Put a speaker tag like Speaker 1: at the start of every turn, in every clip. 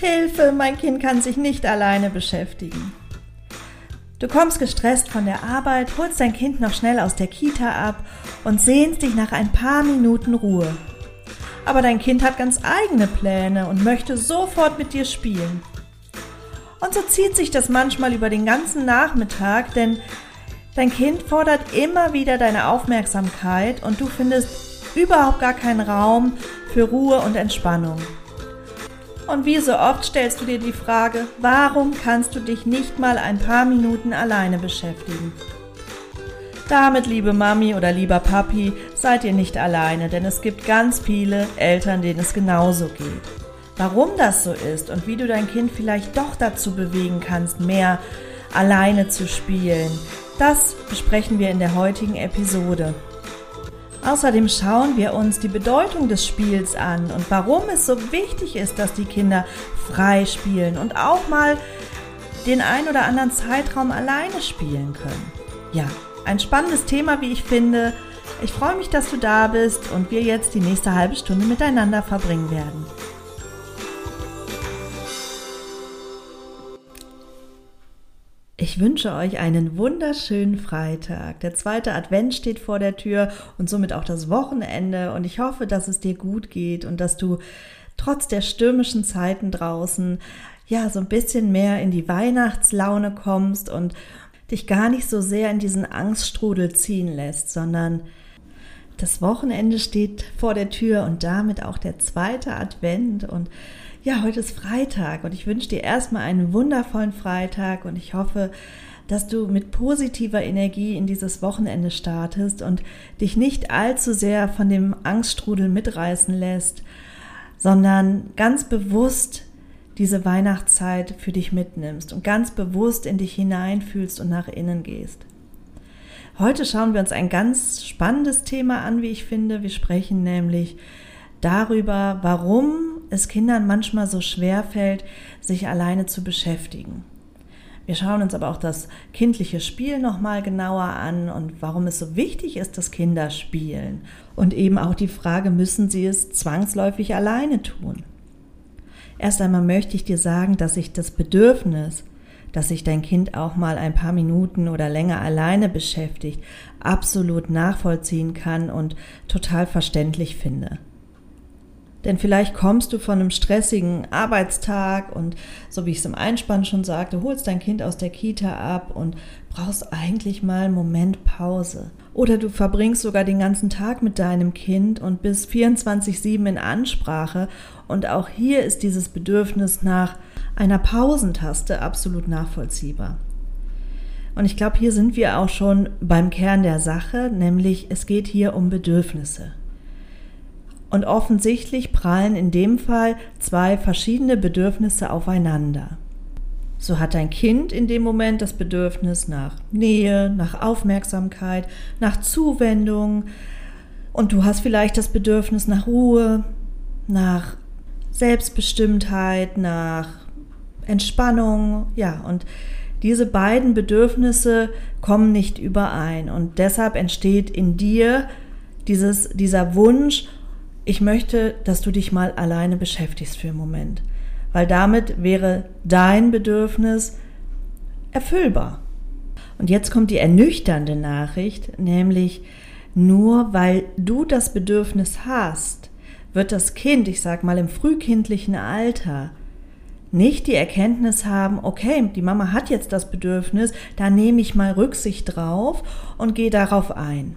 Speaker 1: Hilfe, mein Kind kann sich nicht alleine beschäftigen. Du kommst gestresst von der Arbeit, holst dein Kind noch schnell aus der Kita ab und sehnst dich nach ein paar Minuten Ruhe. Aber dein Kind hat ganz eigene Pläne und möchte sofort mit dir spielen. Und so zieht sich das manchmal über den ganzen Nachmittag, denn dein Kind fordert immer wieder deine Aufmerksamkeit und du findest überhaupt gar keinen Raum für Ruhe und Entspannung. Und wie so oft stellst du dir die Frage, warum kannst du dich nicht mal ein paar Minuten alleine beschäftigen? Damit, liebe Mami oder lieber Papi, seid ihr nicht alleine, denn es gibt ganz viele Eltern, denen es genauso geht. Warum das so ist und wie du dein Kind vielleicht doch dazu bewegen kannst, mehr alleine zu spielen, das besprechen wir in der heutigen Episode. Außerdem schauen wir uns die Bedeutung des Spiels an und warum es so wichtig ist, dass die Kinder frei spielen und auch mal den ein oder anderen Zeitraum alleine spielen können. Ja, ein spannendes Thema, wie ich finde. Ich freue mich, dass du da bist und wir jetzt die nächste halbe Stunde miteinander verbringen werden. Ich wünsche euch einen wunderschönen Freitag. Der zweite Advent steht vor der Tür und somit auch das Wochenende. Und ich hoffe, dass es dir gut geht und dass du trotz der stürmischen Zeiten draußen ja so ein bisschen mehr in die Weihnachtslaune kommst und dich gar nicht so sehr in diesen Angststrudel ziehen lässt, sondern das Wochenende steht vor der Tür und damit auch der zweite Advent und ja, heute ist Freitag und ich wünsche dir erstmal einen wundervollen Freitag und ich hoffe, dass du mit positiver Energie in dieses Wochenende startest und dich nicht allzu sehr von dem Angststrudel mitreißen lässt, sondern ganz bewusst diese Weihnachtszeit für dich mitnimmst und ganz bewusst in dich hineinfühlst und nach innen gehst. Heute schauen wir uns ein ganz spannendes Thema an, wie ich finde. Wir sprechen nämlich darüber, warum es Kindern manchmal so schwer fällt, sich alleine zu beschäftigen. Wir schauen uns aber auch das kindliche Spiel nochmal genauer an und warum es so wichtig ist, dass Kinder spielen. Und eben auch die Frage, müssen sie es zwangsläufig alleine tun? Erst einmal möchte ich dir sagen, dass ich das Bedürfnis, dass sich dein Kind auch mal ein paar Minuten oder länger alleine beschäftigt, absolut nachvollziehen kann und total verständlich finde. Denn vielleicht kommst du von einem stressigen Arbeitstag und so wie ich es im Einspann schon sagte, holst dein Kind aus der Kita ab und brauchst eigentlich mal einen Moment Pause. Oder du verbringst sogar den ganzen Tag mit deinem Kind und bist 24-7 in Ansprache und auch hier ist dieses Bedürfnis nach einer Pausentaste absolut nachvollziehbar. Und ich glaube, hier sind wir auch schon beim Kern der Sache, nämlich es geht hier um Bedürfnisse. Und offensichtlich prallen in dem Fall zwei verschiedene Bedürfnisse aufeinander. So hat dein Kind in dem Moment das Bedürfnis nach Nähe, nach Aufmerksamkeit, nach Zuwendung. Und du hast vielleicht das Bedürfnis nach Ruhe, nach Selbstbestimmtheit, nach Entspannung, ja, und diese beiden Bedürfnisse kommen nicht überein. Und deshalb entsteht in dir dieses, dieser Wunsch, ich möchte, dass du dich mal alleine beschäftigst für einen Moment, weil damit wäre dein Bedürfnis erfüllbar. Und jetzt kommt die ernüchternde Nachricht, nämlich nur weil du das Bedürfnis hast, wird das Kind, ich sag mal im frühkindlichen Alter, nicht die Erkenntnis haben, okay, die Mama hat jetzt das Bedürfnis, da nehme ich mal Rücksicht drauf und gehe darauf ein.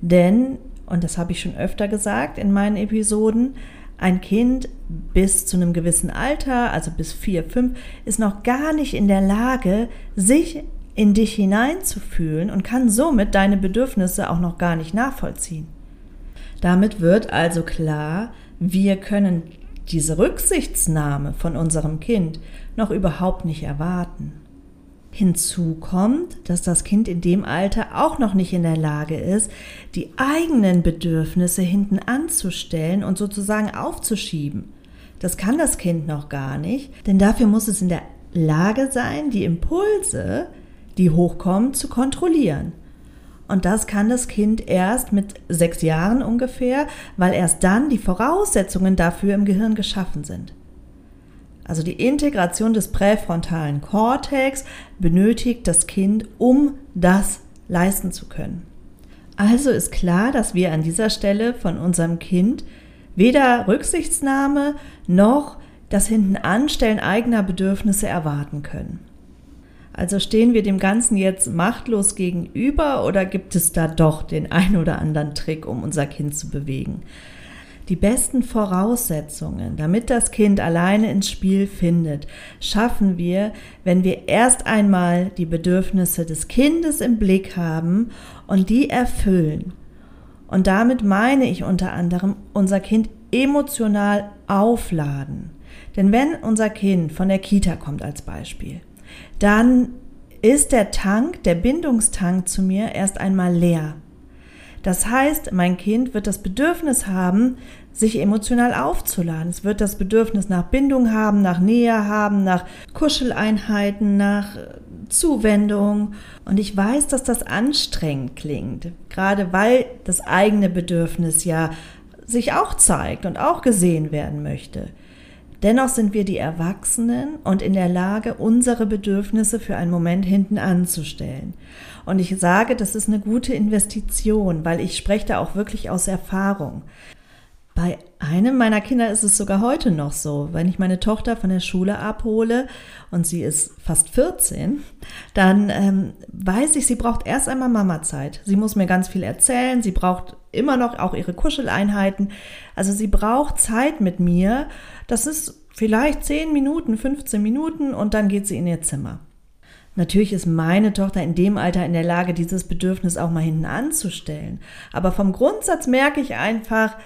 Speaker 1: Denn und das habe ich schon öfter gesagt in meinen Episoden, ein Kind bis zu einem gewissen Alter, also bis vier, fünf, ist noch gar nicht in der Lage, sich in dich hineinzufühlen und kann somit deine Bedürfnisse auch noch gar nicht nachvollziehen. Damit wird also klar, wir können diese Rücksichtsnahme von unserem Kind noch überhaupt nicht erwarten. Hinzu kommt, dass das Kind in dem Alter auch noch nicht in der Lage ist, die eigenen Bedürfnisse hinten anzustellen und sozusagen aufzuschieben. Das kann das Kind noch gar nicht, denn dafür muss es in der Lage sein, die Impulse, die hochkommen, zu kontrollieren. Und das kann das Kind erst mit sechs Jahren ungefähr, weil erst dann die Voraussetzungen dafür im Gehirn geschaffen sind. Also die Integration des präfrontalen Kortex benötigt das Kind, um das leisten zu können. Also ist klar, dass wir an dieser Stelle von unserem Kind weder Rücksichtsnahme noch das Hintenanstellen eigener Bedürfnisse erwarten können. Also stehen wir dem Ganzen jetzt machtlos gegenüber oder gibt es da doch den ein oder anderen Trick, um unser Kind zu bewegen? Die besten Voraussetzungen, damit das Kind alleine ins Spiel findet, schaffen wir, wenn wir erst einmal die Bedürfnisse des Kindes im Blick haben und die erfüllen. Und damit meine ich unter anderem unser Kind emotional aufladen. Denn wenn unser Kind von der Kita kommt als Beispiel, dann ist der Tank, der Bindungstank zu mir erst einmal leer. Das heißt, mein Kind wird das Bedürfnis haben, sich emotional aufzuladen. Es wird das Bedürfnis nach Bindung haben, nach Nähe haben, nach Kuscheleinheiten, nach Zuwendung. Und ich weiß, dass das anstrengend klingt, gerade weil das eigene Bedürfnis ja sich auch zeigt und auch gesehen werden möchte. Dennoch sind wir die Erwachsenen und in der Lage, unsere Bedürfnisse für einen Moment hinten anzustellen. Und ich sage, das ist eine gute Investition, weil ich spreche da auch wirklich aus Erfahrung. Bei einem meiner Kinder ist es sogar heute noch so. Wenn ich meine Tochter von der Schule abhole und sie ist fast 14, dann ähm, weiß ich, sie braucht erst einmal Mamazeit. Sie muss mir ganz viel erzählen. Sie braucht immer noch auch ihre Kuscheleinheiten. Also sie braucht Zeit mit mir. Das ist vielleicht 10 Minuten, 15 Minuten und dann geht sie in ihr Zimmer. Natürlich ist meine Tochter in dem Alter in der Lage, dieses Bedürfnis auch mal hinten anzustellen. Aber vom Grundsatz merke ich einfach,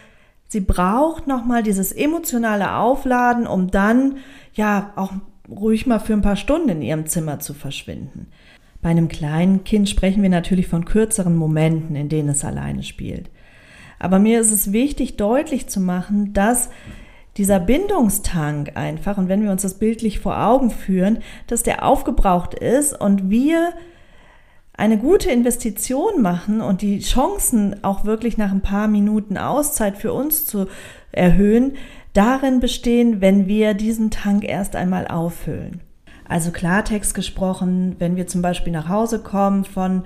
Speaker 1: Sie braucht nochmal dieses emotionale Aufladen, um dann ja auch ruhig mal für ein paar Stunden in ihrem Zimmer zu verschwinden. Bei einem kleinen Kind sprechen wir natürlich von kürzeren Momenten, in denen es alleine spielt. Aber mir ist es wichtig, deutlich zu machen, dass dieser Bindungstank einfach, und wenn wir uns das bildlich vor Augen führen, dass der aufgebraucht ist und wir eine gute Investition machen und die Chancen auch wirklich nach ein paar Minuten Auszeit für uns zu erhöhen, darin bestehen, wenn wir diesen Tank erst einmal auffüllen. Also Klartext gesprochen, wenn wir zum Beispiel nach Hause kommen von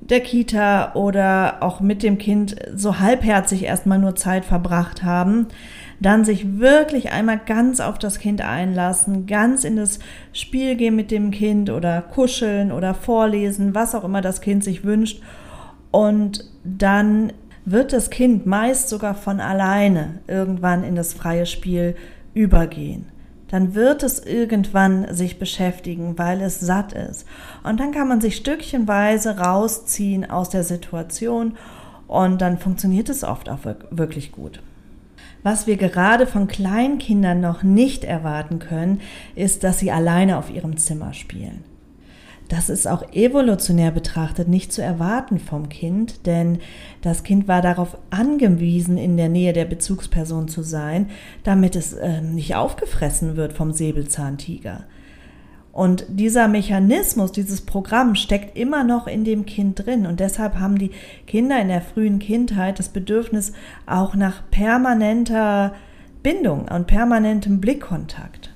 Speaker 1: der Kita oder auch mit dem Kind so halbherzig erstmal nur Zeit verbracht haben, dann sich wirklich einmal ganz auf das Kind einlassen, ganz in das Spiel gehen mit dem Kind oder kuscheln oder vorlesen, was auch immer das Kind sich wünscht. Und dann wird das Kind meist sogar von alleine irgendwann in das freie Spiel übergehen. Dann wird es irgendwann sich beschäftigen, weil es satt ist. Und dann kann man sich stückchenweise rausziehen aus der Situation und dann funktioniert es oft auch wirklich gut. Was wir gerade von Kleinkindern noch nicht erwarten können, ist, dass sie alleine auf ihrem Zimmer spielen. Das ist auch evolutionär betrachtet nicht zu erwarten vom Kind, denn das Kind war darauf angewiesen, in der Nähe der Bezugsperson zu sein, damit es äh, nicht aufgefressen wird vom Säbelzahntiger. Und dieser Mechanismus, dieses Programm steckt immer noch in dem Kind drin. Und deshalb haben die Kinder in der frühen Kindheit das Bedürfnis auch nach permanenter Bindung und permanentem Blickkontakt.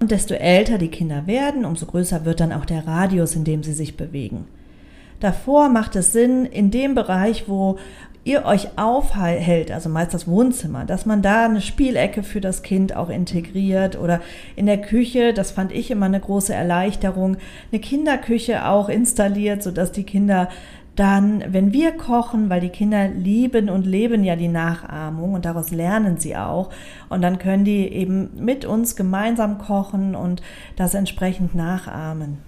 Speaker 1: Und desto älter die Kinder werden, umso größer wird dann auch der Radius, in dem sie sich bewegen. Davor macht es Sinn, in dem Bereich, wo ihr euch aufhält, also meist das Wohnzimmer, dass man da eine Spielecke für das Kind auch integriert oder in der Küche, das fand ich immer eine große Erleichterung, eine Kinderküche auch installiert, sodass die Kinder dann, wenn wir kochen, weil die Kinder lieben und leben ja die Nachahmung und daraus lernen sie auch und dann können die eben mit uns gemeinsam kochen und das entsprechend nachahmen.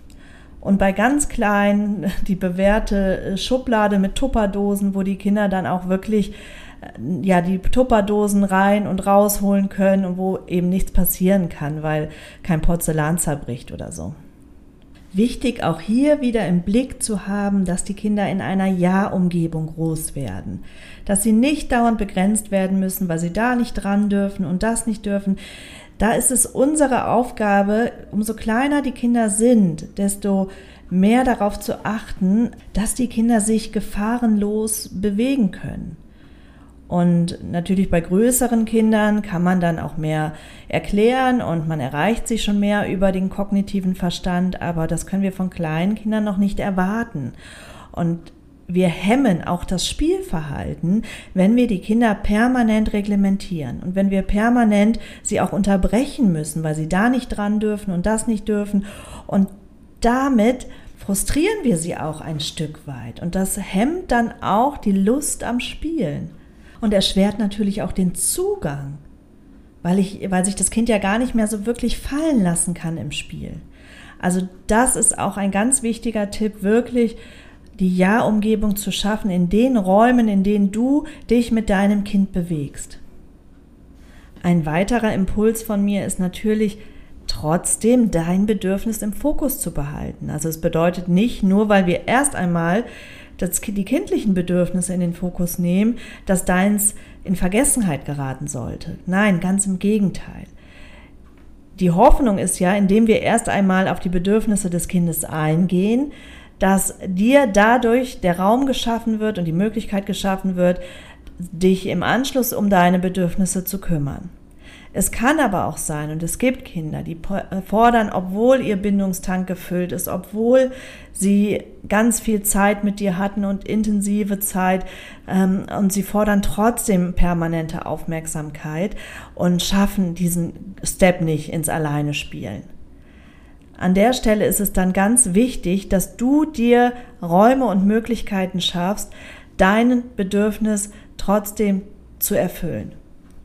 Speaker 1: Und bei ganz kleinen die bewährte äh, Schublade mit Tupperdosen, wo die Kinder dann auch wirklich äh, ja die Tupperdosen rein und rausholen können und wo eben nichts passieren kann, weil kein Porzellan zerbricht oder so. Wichtig auch hier wieder im Blick zu haben, dass die Kinder in einer Ja-Umgebung groß werden. Dass sie nicht dauernd begrenzt werden müssen, weil sie da nicht dran dürfen und das nicht dürfen. Da ist es unsere Aufgabe, umso kleiner die Kinder sind, desto mehr darauf zu achten, dass die Kinder sich gefahrenlos bewegen können. Und natürlich bei größeren Kindern kann man dann auch mehr erklären und man erreicht sich schon mehr über den kognitiven Verstand, aber das können wir von kleinen Kindern noch nicht erwarten. Und wir hemmen auch das Spielverhalten, wenn wir die Kinder permanent reglementieren und wenn wir permanent sie auch unterbrechen müssen, weil sie da nicht dran dürfen und das nicht dürfen. Und damit frustrieren wir sie auch ein Stück weit. Und das hemmt dann auch die Lust am Spielen und erschwert natürlich auch den Zugang, weil, ich, weil sich das Kind ja gar nicht mehr so wirklich fallen lassen kann im Spiel. Also das ist auch ein ganz wichtiger Tipp, wirklich die Ja-Umgebung zu schaffen in den Räumen, in denen du dich mit deinem Kind bewegst. Ein weiterer Impuls von mir ist natürlich, trotzdem dein Bedürfnis im Fokus zu behalten. Also es bedeutet nicht nur, weil wir erst einmal das, die kindlichen Bedürfnisse in den Fokus nehmen, dass deins in Vergessenheit geraten sollte. Nein, ganz im Gegenteil. Die Hoffnung ist ja, indem wir erst einmal auf die Bedürfnisse des Kindes eingehen, dass dir dadurch der Raum geschaffen wird und die Möglichkeit geschaffen wird, dich im Anschluss um deine Bedürfnisse zu kümmern. Es kann aber auch sein, und es gibt Kinder, die äh, fordern, obwohl ihr Bindungstank gefüllt ist, obwohl sie ganz viel Zeit mit dir hatten und intensive Zeit, ähm, und sie fordern trotzdem permanente Aufmerksamkeit und schaffen diesen Step nicht ins Alleine spielen. An der Stelle ist es dann ganz wichtig, dass du dir Räume und Möglichkeiten schaffst, dein Bedürfnis trotzdem zu erfüllen.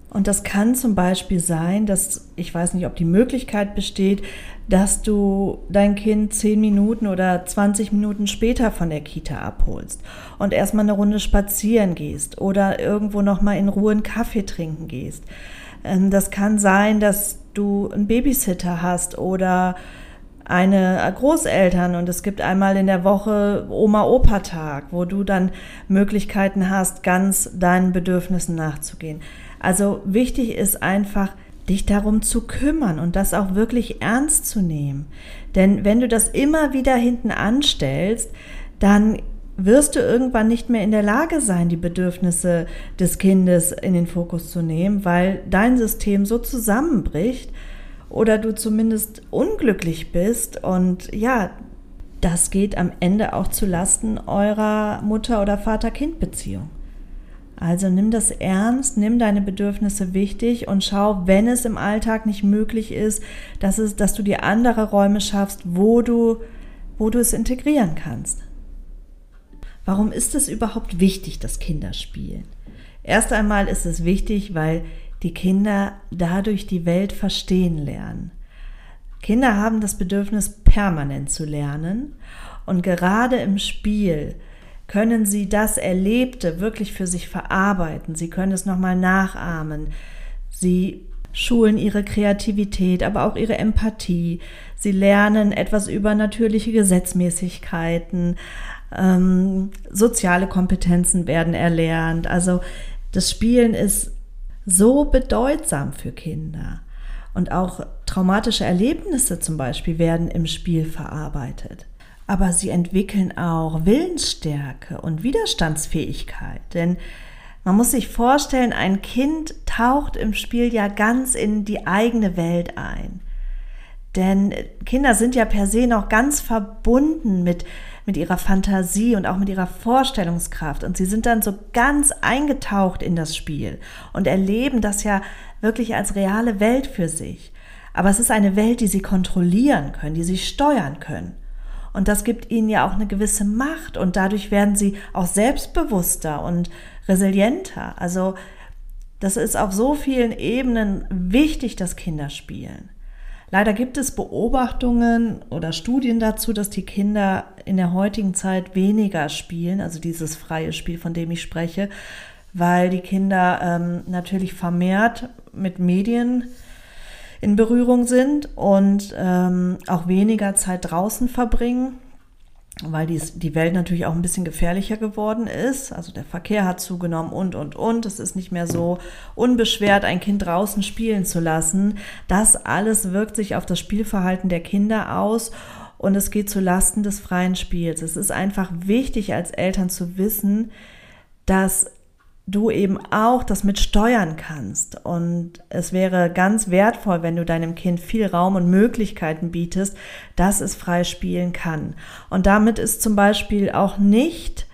Speaker 1: Und das kann zum Beispiel sein, dass ich weiß nicht, ob die Möglichkeit besteht, dass du dein Kind zehn Minuten oder 20 Minuten später von der Kita abholst und erstmal eine Runde spazieren gehst oder irgendwo nochmal in Ruhe einen Kaffee trinken gehst. Ähm, das kann sein, dass du einen Babysitter hast oder eine Großeltern und es gibt einmal in der Woche Oma-Opa-Tag, wo du dann Möglichkeiten hast, ganz deinen Bedürfnissen nachzugehen. Also wichtig ist einfach, dich darum zu kümmern und das auch wirklich ernst zu nehmen. Denn wenn du das immer wieder hinten anstellst, dann wirst du irgendwann nicht mehr in der Lage sein, die Bedürfnisse des Kindes in den Fokus zu nehmen, weil dein System so zusammenbricht oder du zumindest unglücklich bist und ja, das geht am Ende auch zu Lasten eurer Mutter- oder Vater-Kind-Beziehung. Also nimm das ernst, nimm deine Bedürfnisse wichtig und schau, wenn es im Alltag nicht möglich ist, dass, es, dass du dir andere Räume schaffst, wo du, wo du es integrieren kannst. Warum ist es überhaupt wichtig, dass Kinder spielen? Erst einmal ist es wichtig, weil die Kinder dadurch die Welt verstehen lernen. Kinder haben das Bedürfnis, permanent zu lernen und gerade im Spiel können sie das Erlebte wirklich für sich verarbeiten. Sie können es nochmal nachahmen. Sie schulen ihre Kreativität, aber auch ihre Empathie. Sie lernen etwas über natürliche Gesetzmäßigkeiten. Ähm, soziale Kompetenzen werden erlernt. Also das Spielen ist so bedeutsam für Kinder. Und auch traumatische Erlebnisse zum Beispiel werden im Spiel verarbeitet aber sie entwickeln auch Willensstärke und Widerstandsfähigkeit. Denn man muss sich vorstellen, ein Kind taucht im Spiel ja ganz in die eigene Welt ein. Denn Kinder sind ja per se noch ganz verbunden mit, mit ihrer Fantasie und auch mit ihrer Vorstellungskraft. Und sie sind dann so ganz eingetaucht in das Spiel und erleben das ja wirklich als reale Welt für sich. Aber es ist eine Welt, die sie kontrollieren können, die sie steuern können. Und das gibt ihnen ja auch eine gewisse Macht und dadurch werden sie auch selbstbewusster und resilienter. Also das ist auf so vielen Ebenen wichtig, dass Kinder spielen. Leider gibt es Beobachtungen oder Studien dazu, dass die Kinder in der heutigen Zeit weniger spielen, also dieses freie Spiel, von dem ich spreche, weil die Kinder ähm, natürlich vermehrt mit Medien in Berührung sind und ähm, auch weniger Zeit draußen verbringen, weil die, die Welt natürlich auch ein bisschen gefährlicher geworden ist. Also der Verkehr hat zugenommen und, und, und. Es ist nicht mehr so unbeschwert, ein Kind draußen spielen zu lassen. Das alles wirkt sich auf das Spielverhalten der Kinder aus und es geht zu Lasten des freien Spiels. Es ist einfach wichtig als Eltern zu wissen, dass du eben auch das mit steuern kannst. Und es wäre ganz wertvoll, wenn du deinem Kind viel Raum und Möglichkeiten bietest, dass es frei spielen kann. Und damit ist zum Beispiel auch nicht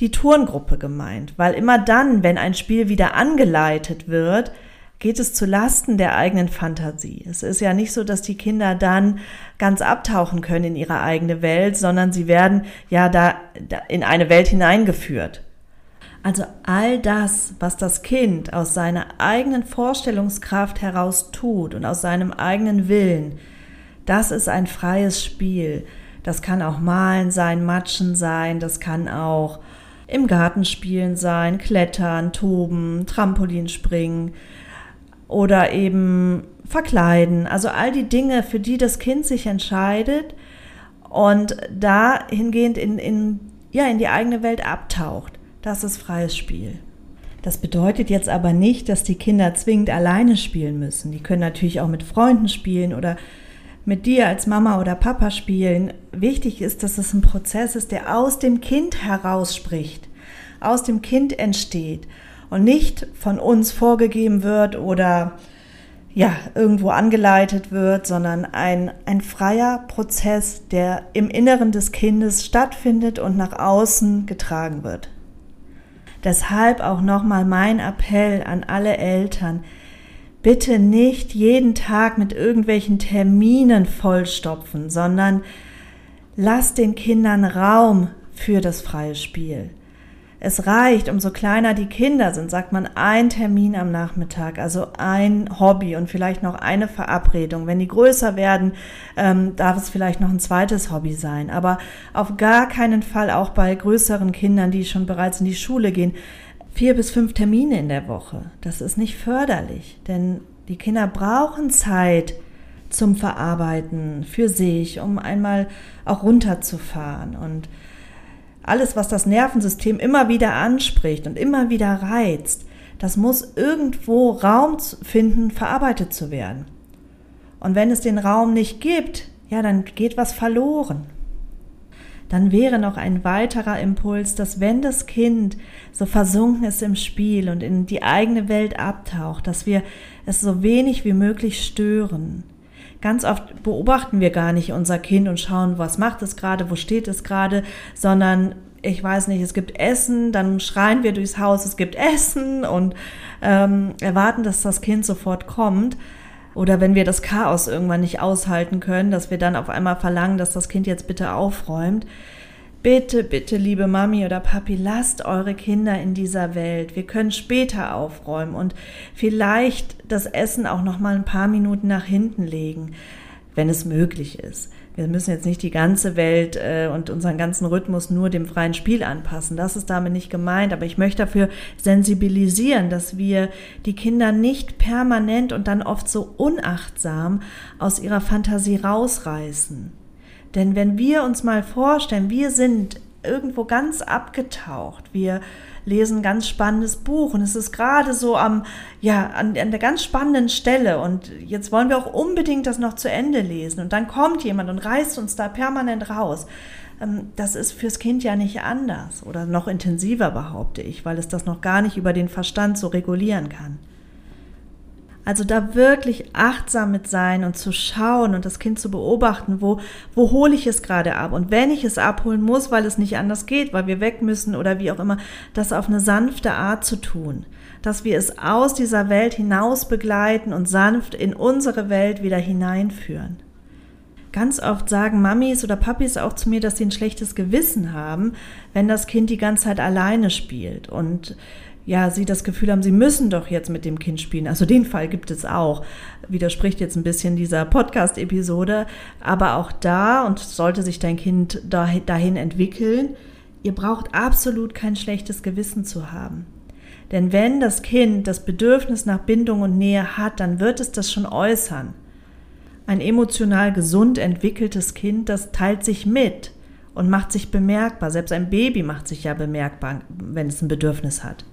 Speaker 1: die Turngruppe gemeint, weil immer dann, wenn ein Spiel wieder angeleitet wird, geht es zu Lasten der eigenen Fantasie. Es ist ja nicht so, dass die Kinder dann ganz abtauchen können in ihre eigene Welt, sondern sie werden ja da in eine Welt hineingeführt. Also all das, was das Kind aus seiner eigenen Vorstellungskraft heraus tut und aus seinem eigenen Willen, das ist ein freies Spiel. Das kann auch Malen sein, Matschen sein, das kann auch im Garten spielen sein, Klettern, Toben, Trampolin springen oder eben verkleiden. Also all die Dinge, für die das Kind sich entscheidet und dahingehend in, in, ja, in die eigene Welt abtaucht. Das ist freies Spiel. Das bedeutet jetzt aber nicht, dass die Kinder zwingend alleine spielen müssen. Die können natürlich auch mit Freunden spielen oder mit dir als Mama oder Papa spielen. Wichtig ist, dass es ein Prozess ist, der aus dem Kind herausspricht, aus dem Kind entsteht und nicht von uns vorgegeben wird oder ja, irgendwo angeleitet wird, sondern ein, ein freier Prozess, der im Inneren des Kindes stattfindet und nach außen getragen wird. Deshalb auch nochmal mein Appell an alle Eltern. Bitte nicht jeden Tag mit irgendwelchen Terminen vollstopfen, sondern lasst den Kindern Raum für das freie Spiel. Es reicht, umso kleiner die Kinder sind, sagt man ein Termin am Nachmittag, also ein Hobby und vielleicht noch eine Verabredung. Wenn die größer werden, ähm, darf es vielleicht noch ein zweites Hobby sein. Aber auf gar keinen Fall auch bei größeren Kindern, die schon bereits in die Schule gehen, vier bis fünf Termine in der Woche. Das ist nicht förderlich, denn die Kinder brauchen Zeit zum Verarbeiten für sich, um einmal auch runterzufahren und alles, was das Nervensystem immer wieder anspricht und immer wieder reizt, das muss irgendwo Raum finden, verarbeitet zu werden. Und wenn es den Raum nicht gibt, ja, dann geht was verloren. Dann wäre noch ein weiterer Impuls, dass wenn das Kind so versunken ist im Spiel und in die eigene Welt abtaucht, dass wir es so wenig wie möglich stören. Ganz oft beobachten wir gar nicht unser Kind und schauen, was macht es gerade, wo steht es gerade, sondern ich weiß nicht, es gibt Essen, dann schreien wir durchs Haus, es gibt Essen und ähm, erwarten, dass das Kind sofort kommt. Oder wenn wir das Chaos irgendwann nicht aushalten können, dass wir dann auf einmal verlangen, dass das Kind jetzt bitte aufräumt. Bitte, bitte, liebe Mami oder Papi, lasst eure Kinder in dieser Welt. Wir können später aufräumen und vielleicht das Essen auch noch mal ein paar Minuten nach hinten legen, wenn es möglich ist. Wir müssen jetzt nicht die ganze Welt äh, und unseren ganzen Rhythmus nur dem freien Spiel anpassen. Das ist damit nicht gemeint. Aber ich möchte dafür sensibilisieren, dass wir die Kinder nicht permanent und dann oft so unachtsam aus ihrer Fantasie rausreißen. Denn wenn wir uns mal vorstellen, wir sind irgendwo ganz abgetaucht, wir lesen ein ganz spannendes Buch und es ist gerade so am, ja, an, an der ganz spannenden Stelle und jetzt wollen wir auch unbedingt das noch zu Ende lesen und dann kommt jemand und reißt uns da permanent raus. Ähm, das ist fürs Kind ja nicht anders oder noch intensiver, behaupte ich, weil es das noch gar nicht über den Verstand so regulieren kann. Also da wirklich achtsam mit sein und zu schauen und das Kind zu beobachten, wo, wo hole ich es gerade ab? Und wenn ich es abholen muss, weil es nicht anders geht, weil wir weg müssen oder wie auch immer, das auf eine sanfte Art zu tun. Dass wir es aus dieser Welt hinaus begleiten und sanft in unsere Welt wieder hineinführen. Ganz oft sagen Mamis oder Papis auch zu mir, dass sie ein schlechtes Gewissen haben, wenn das Kind die ganze Zeit alleine spielt. Und ja, sie das Gefühl haben, sie müssen doch jetzt mit dem Kind spielen. Also den Fall gibt es auch. Widerspricht jetzt ein bisschen dieser Podcast-Episode. Aber auch da, und sollte sich dein Kind dahin entwickeln, ihr braucht absolut kein schlechtes Gewissen zu haben. Denn wenn das Kind das Bedürfnis nach Bindung und Nähe hat, dann wird es das schon äußern. Ein emotional gesund entwickeltes Kind, das teilt sich mit und macht sich bemerkbar. Selbst ein Baby macht sich ja bemerkbar, wenn es ein Bedürfnis hat.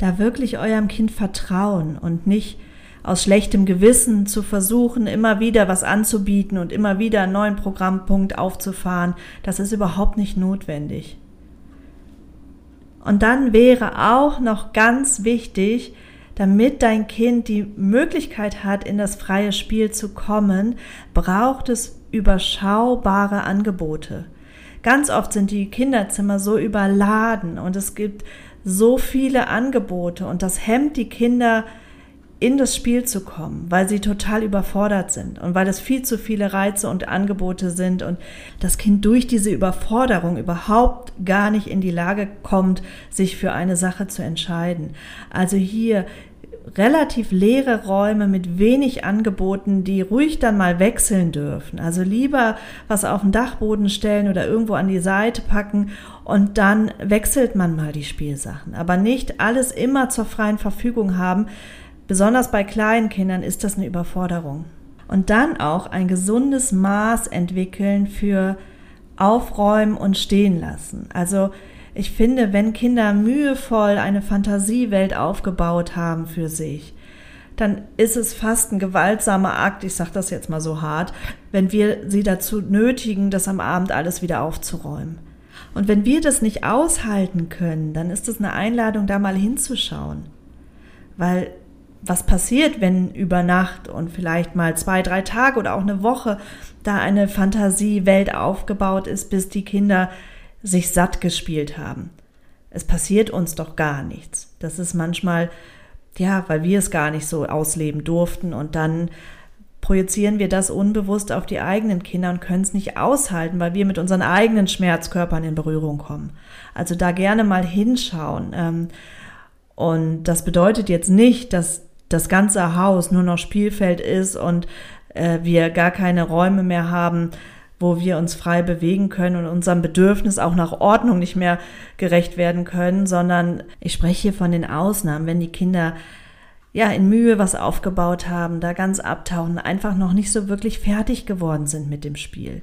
Speaker 1: Da wirklich eurem Kind vertrauen und nicht aus schlechtem Gewissen zu versuchen, immer wieder was anzubieten und immer wieder einen neuen Programmpunkt aufzufahren, das ist überhaupt nicht notwendig. Und dann wäre auch noch ganz wichtig, damit dein Kind die Möglichkeit hat, in das freie Spiel zu kommen, braucht es überschaubare Angebote. Ganz oft sind die Kinderzimmer so überladen und es gibt so viele Angebote und das hemmt die Kinder in das Spiel zu kommen, weil sie total überfordert sind und weil es viel zu viele Reize und Angebote sind und das Kind durch diese Überforderung überhaupt gar nicht in die Lage kommt, sich für eine Sache zu entscheiden. Also hier relativ leere Räume mit wenig Angeboten, die ruhig dann mal wechseln dürfen. Also lieber was auf den Dachboden stellen oder irgendwo an die Seite packen und dann wechselt man mal die Spielsachen. Aber nicht alles immer zur freien Verfügung haben, Besonders bei kleinen Kindern ist das eine Überforderung. Und dann auch ein gesundes Maß entwickeln für Aufräumen und stehen lassen. Also ich finde, wenn Kinder mühevoll eine Fantasiewelt aufgebaut haben für sich, dann ist es fast ein gewaltsamer Akt, ich sage das jetzt mal so hart, wenn wir sie dazu nötigen, das am Abend alles wieder aufzuräumen. Und wenn wir das nicht aushalten können, dann ist es eine Einladung, da mal hinzuschauen. Weil was passiert, wenn über Nacht und vielleicht mal zwei, drei Tage oder auch eine Woche da eine Fantasiewelt aufgebaut ist, bis die Kinder sich satt gespielt haben. Es passiert uns doch gar nichts. Das ist manchmal, ja, weil wir es gar nicht so ausleben durften und dann projizieren wir das unbewusst auf die eigenen Kinder und können es nicht aushalten, weil wir mit unseren eigenen Schmerzkörpern in Berührung kommen. Also da gerne mal hinschauen. Ähm, und das bedeutet jetzt nicht, dass das ganze Haus nur noch Spielfeld ist und äh, wir gar keine Räume mehr haben, wo wir uns frei bewegen können und unserem Bedürfnis auch nach Ordnung nicht mehr gerecht werden können, sondern ich spreche hier von den Ausnahmen, wenn die Kinder ja in Mühe was aufgebaut haben, da ganz abtauchen, einfach noch nicht so wirklich fertig geworden sind mit dem Spiel.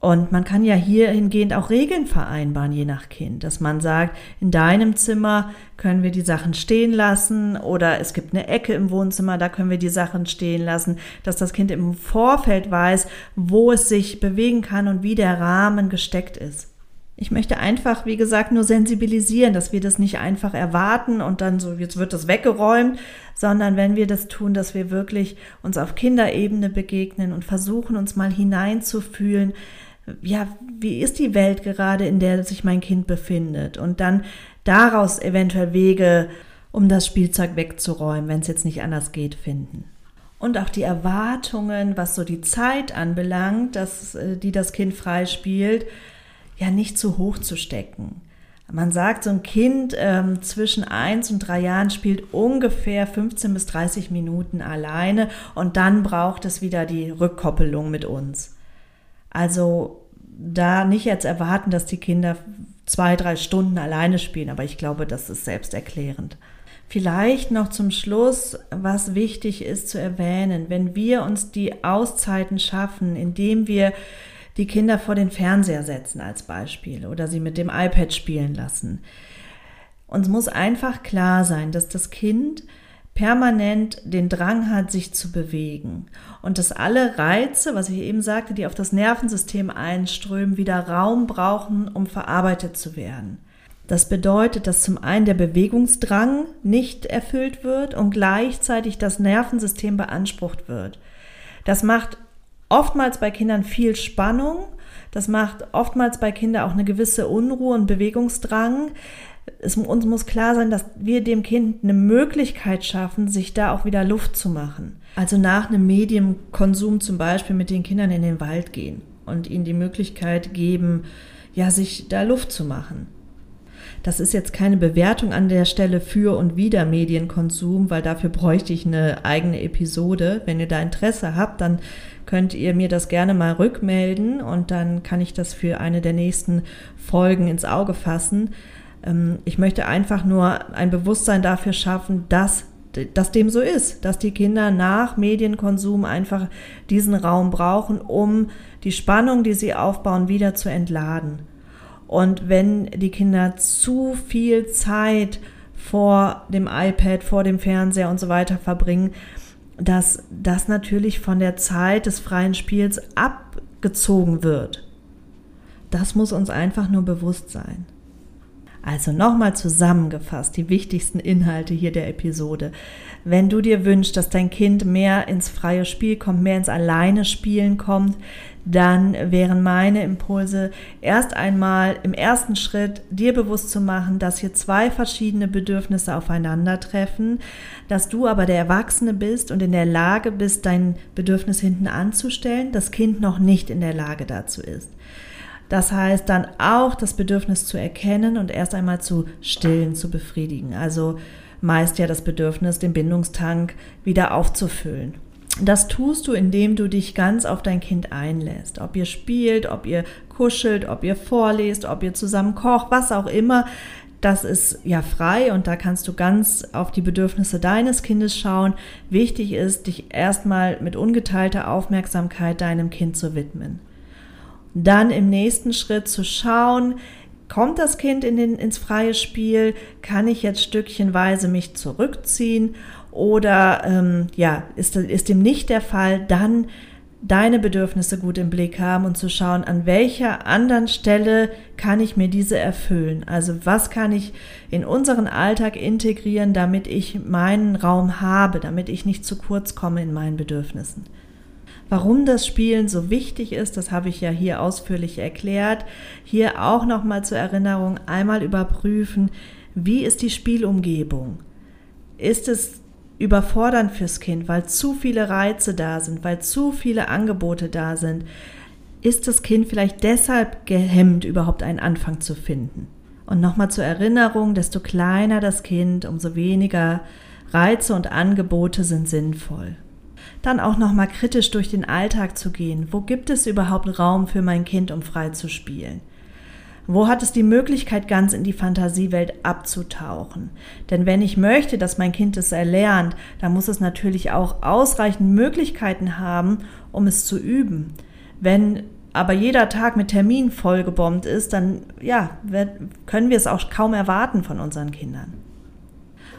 Speaker 1: Und man kann ja hier hingehend auch Regeln vereinbaren, je nach Kind, dass man sagt, in deinem Zimmer können wir die Sachen stehen lassen oder es gibt eine Ecke im Wohnzimmer, da können wir die Sachen stehen lassen, dass das Kind im Vorfeld weiß, wo es sich bewegen kann und wie der Rahmen gesteckt ist. Ich möchte einfach, wie gesagt, nur sensibilisieren, dass wir das nicht einfach erwarten und dann so, jetzt wird das weggeräumt, sondern wenn wir das tun, dass wir wirklich uns auf Kinderebene begegnen und versuchen, uns mal hineinzufühlen, ja, wie ist die Welt gerade, in der sich mein Kind befindet? Und dann daraus eventuell Wege, um das Spielzeug wegzuräumen, wenn es jetzt nicht anders geht, finden. Und auch die Erwartungen, was so die Zeit anbelangt, dass, äh, die das Kind freispielt, ja nicht zu hoch zu stecken. Man sagt, so ein Kind ähm, zwischen eins und drei Jahren spielt ungefähr 15 bis 30 Minuten alleine und dann braucht es wieder die Rückkoppelung mit uns. Also da nicht jetzt erwarten, dass die Kinder zwei, drei Stunden alleine spielen, aber ich glaube, das ist selbsterklärend. Vielleicht noch zum Schluss, was wichtig ist zu erwähnen, wenn wir uns die Auszeiten schaffen, indem wir die Kinder vor den Fernseher setzen als Beispiel oder sie mit dem iPad spielen lassen. Uns muss einfach klar sein, dass das Kind permanent den Drang hat, sich zu bewegen und dass alle Reize, was ich eben sagte, die auf das Nervensystem einströmen, wieder Raum brauchen, um verarbeitet zu werden. Das bedeutet, dass zum einen der Bewegungsdrang nicht erfüllt wird und gleichzeitig das Nervensystem beansprucht wird. Das macht oftmals bei Kindern viel Spannung, das macht oftmals bei Kindern auch eine gewisse Unruhe und Bewegungsdrang es, uns muss klar sein, dass wir dem Kind eine Möglichkeit schaffen, sich da auch wieder Luft zu machen. Also nach einem Medienkonsum zum Beispiel mit den Kindern in den Wald gehen und ihnen die Möglichkeit geben, ja, sich da Luft zu machen. Das ist jetzt keine Bewertung an der Stelle für und wider Medienkonsum, weil dafür bräuchte ich eine eigene Episode. Wenn ihr da Interesse habt, dann könnt ihr mir das gerne mal rückmelden und dann kann ich das für eine der nächsten Folgen ins Auge fassen. Ähm, ich möchte einfach nur ein Bewusstsein dafür schaffen, dass dass dem so ist, dass die Kinder nach Medienkonsum einfach diesen Raum brauchen, um die Spannung, die sie aufbauen, wieder zu entladen. Und wenn die Kinder zu viel Zeit vor dem iPad, vor dem Fernseher und so weiter verbringen, dass das natürlich von der Zeit des freien Spiels abgezogen wird. Das muss uns einfach nur bewusst sein. Also nochmal zusammengefasst die wichtigsten Inhalte hier der Episode. Wenn du dir wünschst, dass dein Kind mehr ins freie Spiel kommt, mehr ins Alleine spielen kommt, dann wären meine Impulse erst einmal im ersten Schritt dir bewusst zu machen, dass hier zwei verschiedene Bedürfnisse aufeinandertreffen, dass du aber der Erwachsene bist und in der Lage bist, dein Bedürfnis hinten anzustellen, das Kind noch nicht in der Lage dazu ist. Das heißt dann auch das Bedürfnis zu erkennen und erst einmal zu stillen, zu befriedigen. Also meist ja das Bedürfnis, den Bindungstank wieder aufzufüllen. Das tust du, indem du dich ganz auf dein Kind einlässt. Ob ihr spielt, ob ihr kuschelt, ob ihr vorlest, ob ihr zusammen kocht, was auch immer. Das ist ja frei und da kannst du ganz auf die Bedürfnisse deines Kindes schauen. Wichtig ist, dich erstmal mit ungeteilter Aufmerksamkeit deinem Kind zu widmen. Dann im nächsten Schritt zu schauen, kommt das Kind in den, ins freie Spiel, kann ich jetzt stückchenweise mich zurückziehen oder ähm, ja, ist, ist dem nicht der Fall, dann deine Bedürfnisse gut im Blick haben und zu schauen, an welcher anderen Stelle kann ich mir diese erfüllen. Also was kann ich in unseren Alltag integrieren, damit ich meinen Raum habe, damit ich nicht zu kurz komme in meinen Bedürfnissen. Warum das Spielen so wichtig ist, das habe ich ja hier ausführlich erklärt. Hier auch nochmal zur Erinnerung einmal überprüfen, wie ist die Spielumgebung? Ist es überfordernd fürs Kind, weil zu viele Reize da sind, weil zu viele Angebote da sind? Ist das Kind vielleicht deshalb gehemmt, überhaupt einen Anfang zu finden? Und nochmal zur Erinnerung, desto kleiner das Kind, umso weniger Reize und Angebote sind sinnvoll dann auch noch mal kritisch durch den Alltag zu gehen. Wo gibt es überhaupt Raum für mein Kind, um frei zu spielen? Wo hat es die Möglichkeit, ganz in die Fantasiewelt abzutauchen? Denn wenn ich möchte, dass mein Kind es erlernt, dann muss es natürlich auch ausreichend Möglichkeiten haben, um es zu üben. Wenn aber jeder Tag mit Terminen vollgebombt ist, dann ja, können wir es auch kaum erwarten von unseren Kindern.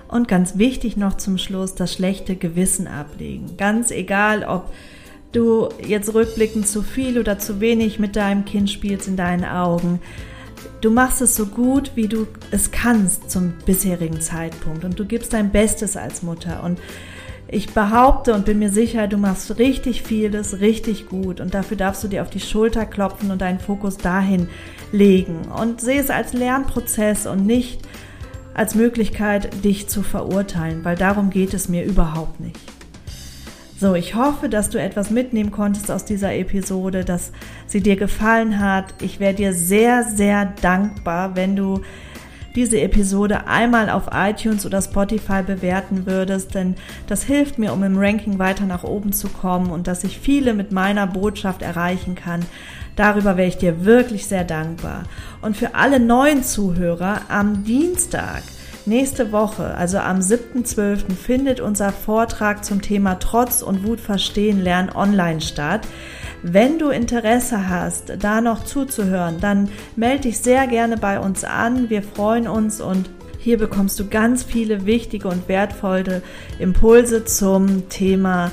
Speaker 1: Und ganz wichtig noch zum Schluss, das schlechte Gewissen ablegen. Ganz egal, ob du jetzt rückblickend zu viel oder zu wenig mit deinem Kind spielst in deinen Augen. Du machst es so gut, wie du es kannst zum bisherigen Zeitpunkt und du gibst dein Bestes als Mutter und ich behaupte und bin mir sicher, du machst richtig vieles richtig gut und dafür darfst du dir auf die Schulter klopfen und deinen Fokus dahin legen und sehe es als Lernprozess und nicht als Möglichkeit, dich zu verurteilen, weil darum geht es mir überhaupt nicht. So, ich hoffe, dass du etwas mitnehmen konntest aus dieser Episode, dass sie dir gefallen hat. Ich wäre dir sehr, sehr dankbar, wenn du diese Episode einmal auf iTunes oder Spotify bewerten würdest, denn das hilft mir, um im Ranking weiter nach oben zu kommen und dass ich viele mit meiner Botschaft erreichen kann. Darüber wäre ich dir wirklich sehr dankbar. Und für alle neuen Zuhörer am Dienstag Nächste Woche, also am 7.12., findet unser Vortrag zum Thema Trotz und Wut verstehen lernen online statt. Wenn du Interesse hast, da noch zuzuhören, dann melde dich sehr gerne bei uns an. Wir freuen uns und hier bekommst du ganz viele wichtige und wertvolle Impulse zum Thema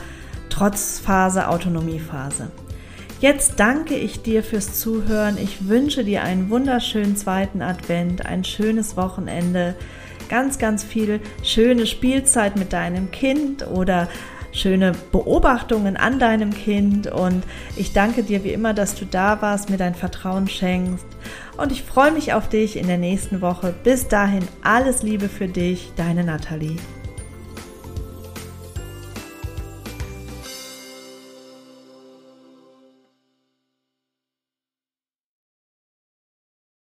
Speaker 1: Trotzphase, Autonomiephase. Jetzt danke ich dir fürs Zuhören. Ich wünsche dir einen wunderschönen zweiten Advent, ein schönes Wochenende, ganz, ganz viel schöne Spielzeit mit deinem Kind oder schöne Beobachtungen an deinem Kind und ich danke dir wie immer, dass du da warst, mir dein Vertrauen schenkst und ich freue mich auf dich in der nächsten Woche. Bis dahin alles Liebe für dich, deine Nathalie.